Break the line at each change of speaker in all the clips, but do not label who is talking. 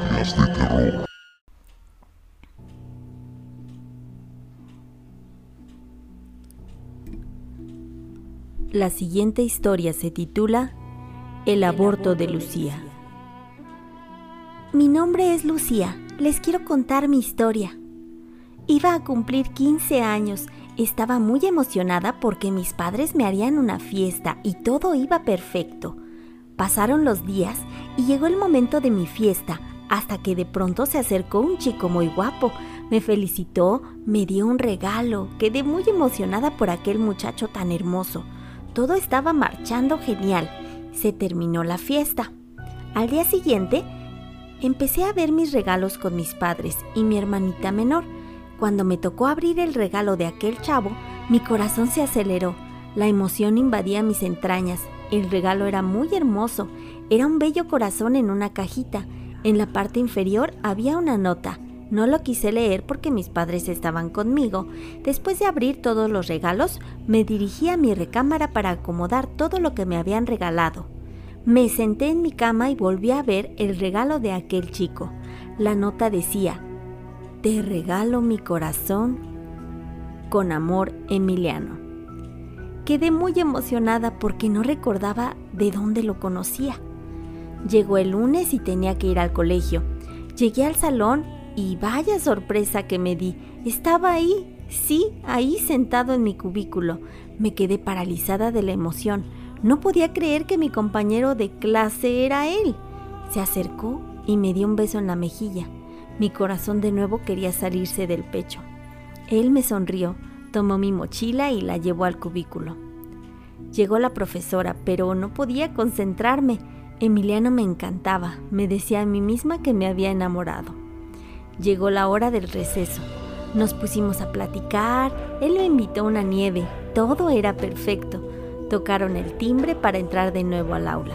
historias de.
La siguiente historia se titula El aborto de Lucía.
Mi nombre es Lucía. Les quiero contar mi historia. Iba a cumplir 15 años. Estaba muy emocionada porque mis padres me harían una fiesta y todo iba perfecto. Pasaron los días y llegó el momento de mi fiesta, hasta que de pronto se acercó un chico muy guapo. Me felicitó, me dio un regalo. Quedé muy emocionada por aquel muchacho tan hermoso. Todo estaba marchando genial. Se terminó la fiesta. Al día siguiente, empecé a ver mis regalos con mis padres y mi hermanita menor. Cuando me tocó abrir el regalo de aquel chavo, mi corazón se aceleró. La emoción invadía mis entrañas. El regalo era muy hermoso. Era un bello corazón en una cajita. En la parte inferior había una nota. No lo quise leer porque mis padres estaban conmigo. Después de abrir todos los regalos, me dirigí a mi recámara para acomodar todo lo que me habían regalado. Me senté en mi cama y volví a ver el regalo de aquel chico. La nota decía, te regalo mi corazón. Con amor, Emiliano. Quedé muy emocionada porque no recordaba de dónde lo conocía. Llegó el lunes y tenía que ir al colegio. Llegué al salón y vaya sorpresa que me di. Estaba ahí, sí, ahí sentado en mi cubículo. Me quedé paralizada de la emoción. No podía creer que mi compañero de clase era él. Se acercó y me dio un beso en la mejilla. Mi corazón de nuevo quería salirse del pecho. Él me sonrió, tomó mi mochila y la llevó al cubículo. Llegó la profesora, pero no podía concentrarme. Emiliano me encantaba, me decía a mí misma que me había enamorado. Llegó la hora del receso. Nos pusimos a platicar, él me invitó a una nieve, todo era perfecto. Tocaron el timbre para entrar de nuevo al aula.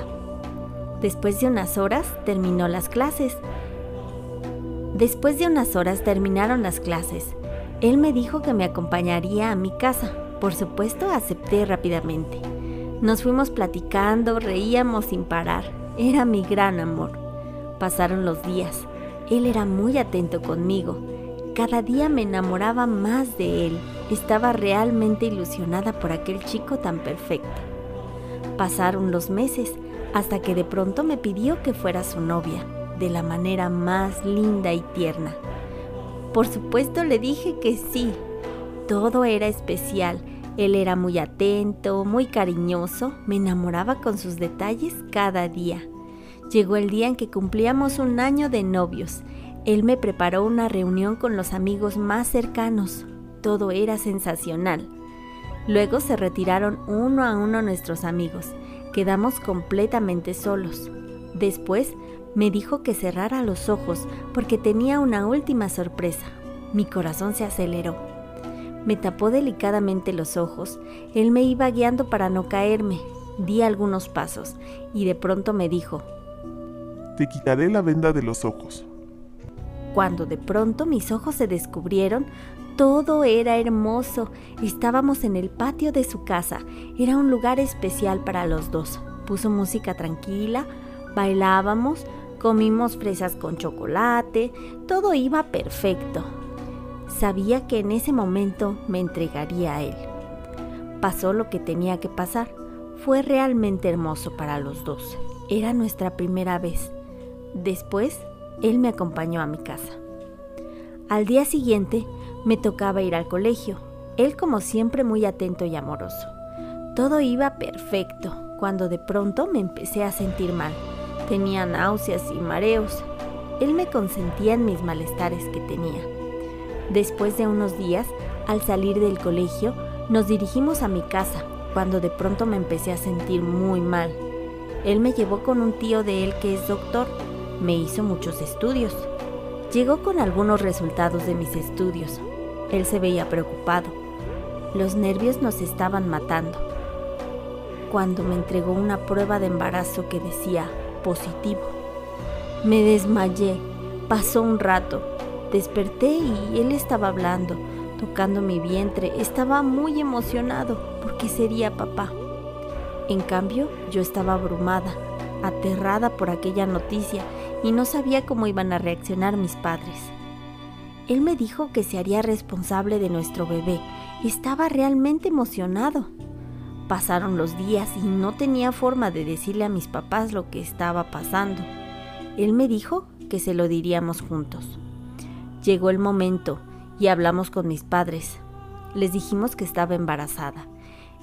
Después de unas horas terminó las clases. Después de unas horas terminaron las clases. Él me dijo que me acompañaría a mi casa. Por supuesto, acepté rápidamente. Nos fuimos platicando, reíamos sin parar. Era mi gran amor. Pasaron los días. Él era muy atento conmigo. Cada día me enamoraba más de él. Estaba realmente ilusionada por aquel chico tan perfecto. Pasaron los meses hasta que de pronto me pidió que fuera su novia de la manera más linda y tierna. Por supuesto le dije que sí. Todo era especial. Él era muy atento, muy cariñoso, me enamoraba con sus detalles cada día. Llegó el día en que cumplíamos un año de novios. Él me preparó una reunión con los amigos más cercanos. Todo era sensacional. Luego se retiraron uno a uno nuestros amigos. Quedamos completamente solos. Después me dijo que cerrara los ojos porque tenía una última sorpresa. Mi corazón se aceleró. Me tapó delicadamente los ojos. Él me iba guiando para no caerme. Di algunos pasos y de pronto me dijo,
Te quitaré la venda de los ojos.
Cuando de pronto mis ojos se descubrieron, todo era hermoso. Estábamos en el patio de su casa. Era un lugar especial para los dos. Puso música tranquila, bailábamos, Comimos fresas con chocolate, todo iba perfecto. Sabía que en ese momento me entregaría a él. Pasó lo que tenía que pasar. Fue realmente hermoso para los dos. Era nuestra primera vez. Después, él me acompañó a mi casa. Al día siguiente, me tocaba ir al colegio. Él como siempre muy atento y amoroso. Todo iba perfecto, cuando de pronto me empecé a sentir mal. Tenía náuseas y mareos. Él me consentía en mis malestares que tenía. Después de unos días, al salir del colegio, nos dirigimos a mi casa, cuando de pronto me empecé a sentir muy mal. Él me llevó con un tío de él que es doctor. Me hizo muchos estudios. Llegó con algunos resultados de mis estudios. Él se veía preocupado. Los nervios nos estaban matando. Cuando me entregó una prueba de embarazo que decía positivo. Me desmayé, pasó un rato, desperté y él estaba hablando, tocando mi vientre, estaba muy emocionado porque sería papá. En cambio, yo estaba abrumada, aterrada por aquella noticia y no sabía cómo iban a reaccionar mis padres. Él me dijo que se haría responsable de nuestro bebé. Estaba realmente emocionado. Pasaron los días y no tenía forma de decirle a mis papás lo que estaba pasando. Él me dijo que se lo diríamos juntos. Llegó el momento y hablamos con mis padres. Les dijimos que estaba embarazada.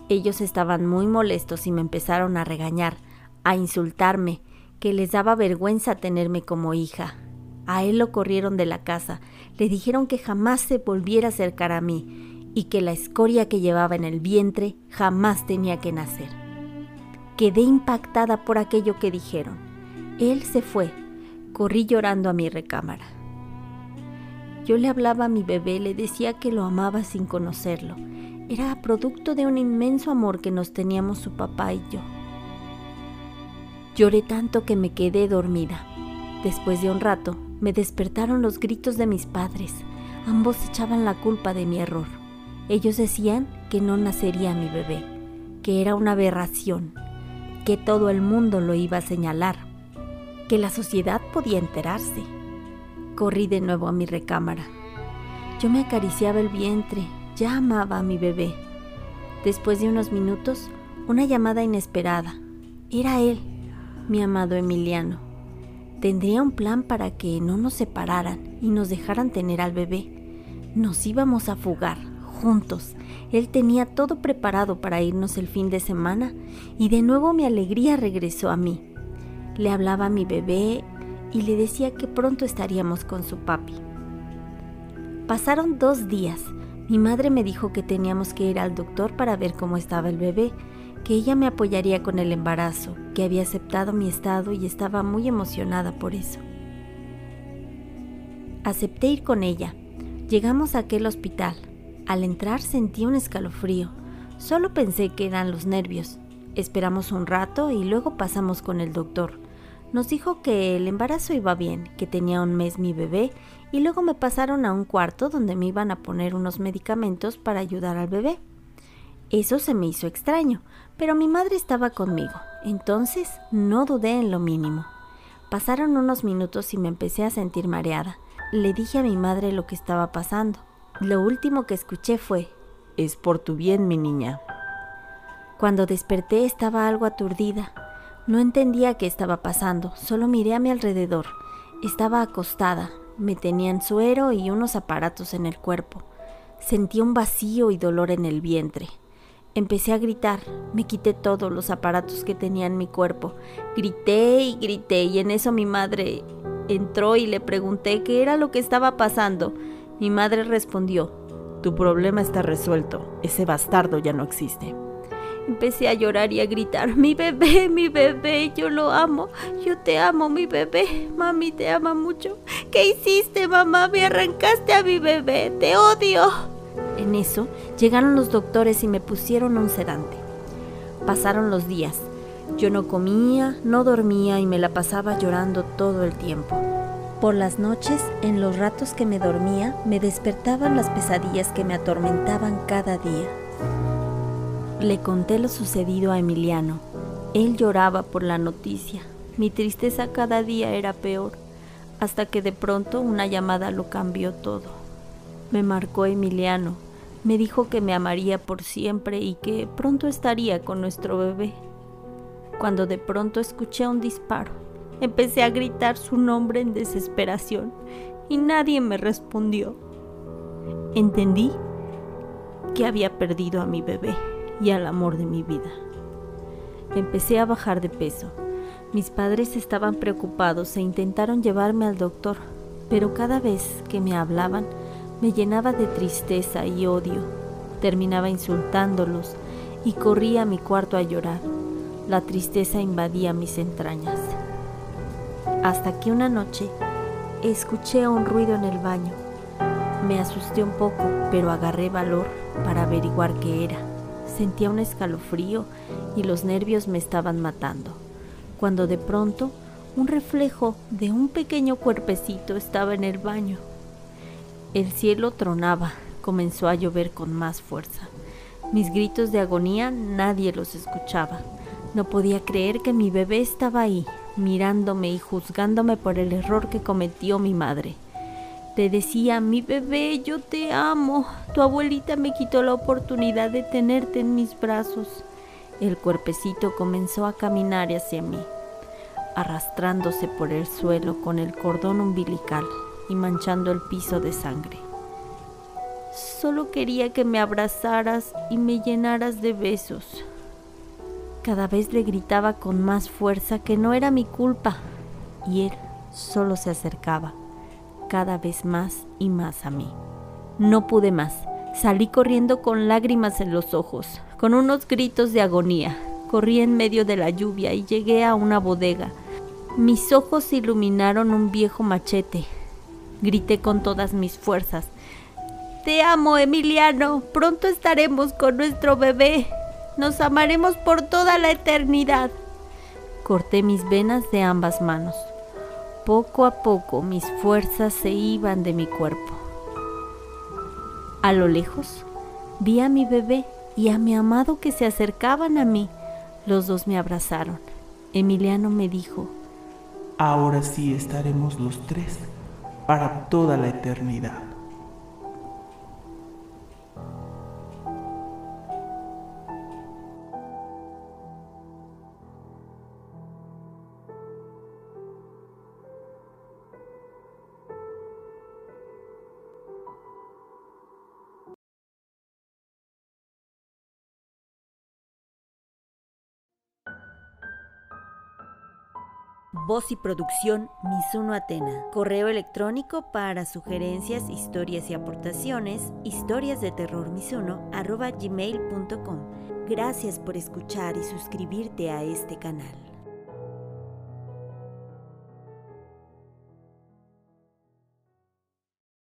Ellos estaban muy molestos y me empezaron a regañar, a insultarme, que les daba vergüenza tenerme como hija. A él lo corrieron de la casa, le dijeron que jamás se volviera a acercar a mí y que la escoria que llevaba en el vientre jamás tenía que nacer. Quedé impactada por aquello que dijeron. Él se fue. Corrí llorando a mi recámara. Yo le hablaba a mi bebé, le decía que lo amaba sin conocerlo. Era producto de un inmenso amor que nos teníamos su papá y yo. Lloré tanto que me quedé dormida. Después de un rato, me despertaron los gritos de mis padres. Ambos echaban la culpa de mi error. Ellos decían que no nacería mi bebé, que era una aberración, que todo el mundo lo iba a señalar, que la sociedad podía enterarse. Corrí de nuevo a mi recámara. Yo me acariciaba el vientre, ya amaba a mi bebé. Después de unos minutos, una llamada inesperada. Era él, mi amado Emiliano. Tendría un plan para que no nos separaran y nos dejaran tener al bebé. Nos íbamos a fugar, juntos. Él tenía todo preparado para irnos el fin de semana y de nuevo mi alegría regresó a mí. Le hablaba a mi bebé y le decía que pronto estaríamos con su papi. Pasaron dos días. Mi madre me dijo que teníamos que ir al doctor para ver cómo estaba el bebé, que ella me apoyaría con el embarazo, que había aceptado mi estado y estaba muy emocionada por eso. Acepté ir con ella. Llegamos a aquel hospital. Al entrar sentí un escalofrío. Solo pensé que eran los nervios. Esperamos un rato y luego pasamos con el doctor. Nos dijo que el embarazo iba bien, que tenía un mes mi bebé y luego me pasaron a un cuarto donde me iban a poner unos medicamentos para ayudar al bebé. Eso se me hizo extraño, pero mi madre estaba conmigo, entonces no dudé en lo mínimo. Pasaron unos minutos y me empecé a sentir mareada. Le dije a mi madre lo que estaba pasando. Lo último que escuché fue, Es por tu bien, mi niña. Cuando desperté estaba algo aturdida. No entendía qué estaba pasando, solo miré a mi alrededor. Estaba acostada, me tenían suero y unos aparatos en el cuerpo. Sentí un vacío y dolor en el vientre. Empecé a gritar, me quité todos los aparatos que tenía en mi cuerpo. Grité y grité y en eso mi madre entró y le pregunté qué era lo que estaba pasando. Mi madre respondió, tu problema está resuelto, ese bastardo ya no existe. Empecé a llorar y a gritar, mi bebé, mi bebé, yo lo amo, yo te amo, mi bebé, mami te ama mucho. ¿Qué hiciste, mamá? Me arrancaste a mi bebé, te odio. En eso llegaron los doctores y me pusieron un sedante. Pasaron los días. Yo no comía, no dormía y me la pasaba llorando todo el tiempo. Por las noches, en los ratos que me dormía, me despertaban las pesadillas que me atormentaban cada día. Le conté lo sucedido a Emiliano. Él lloraba por la noticia. Mi tristeza cada día era peor, hasta que de pronto una llamada lo cambió todo. Me marcó Emiliano. Me dijo que me amaría por siempre y que pronto estaría con nuestro bebé. Cuando de pronto escuché un disparo, empecé a gritar su nombre en desesperación y nadie me respondió. Entendí que había perdido a mi bebé y al amor de mi vida. Empecé a bajar de peso. Mis padres estaban preocupados e intentaron llevarme al doctor, pero cada vez que me hablaban me llenaba de tristeza y odio. Terminaba insultándolos y corría a mi cuarto a llorar. La tristeza invadía mis entrañas. Hasta que una noche escuché un ruido en el baño. Me asusté un poco, pero agarré valor para averiguar qué era. Sentía un escalofrío y los nervios me estaban matando, cuando de pronto un reflejo de un pequeño cuerpecito estaba en el baño. El cielo tronaba, comenzó a llover con más fuerza. Mis gritos de agonía nadie los escuchaba. No podía creer que mi bebé estaba ahí, mirándome y juzgándome por el error que cometió mi madre. Te decía, mi bebé, yo te amo. Tu abuelita me quitó la oportunidad de tenerte en mis brazos. El cuerpecito comenzó a caminar hacia mí, arrastrándose por el suelo con el cordón umbilical y manchando el piso de sangre. Solo quería que me abrazaras y me llenaras de besos. Cada vez le gritaba con más fuerza que no era mi culpa y él solo se acercaba cada vez más y más a mí. No pude más. Salí corriendo con lágrimas en los ojos, con unos gritos de agonía. Corrí en medio de la lluvia y llegué a una bodega. Mis ojos iluminaron un viejo machete. Grité con todas mis fuerzas. Te amo, Emiliano. Pronto estaremos con nuestro bebé. Nos amaremos por toda la eternidad. Corté mis venas de ambas manos. Poco a poco mis fuerzas se iban de mi cuerpo. A lo lejos vi a mi bebé y a mi amado que se acercaban a mí. Los dos me abrazaron. Emiliano me dijo,
Ahora sí estaremos los tres para toda la eternidad.
Voz y producción Misuno Atena. Correo electrónico para sugerencias, historias y aportaciones, historias de terror gmail.com. Gracias por escuchar y suscribirte a este canal.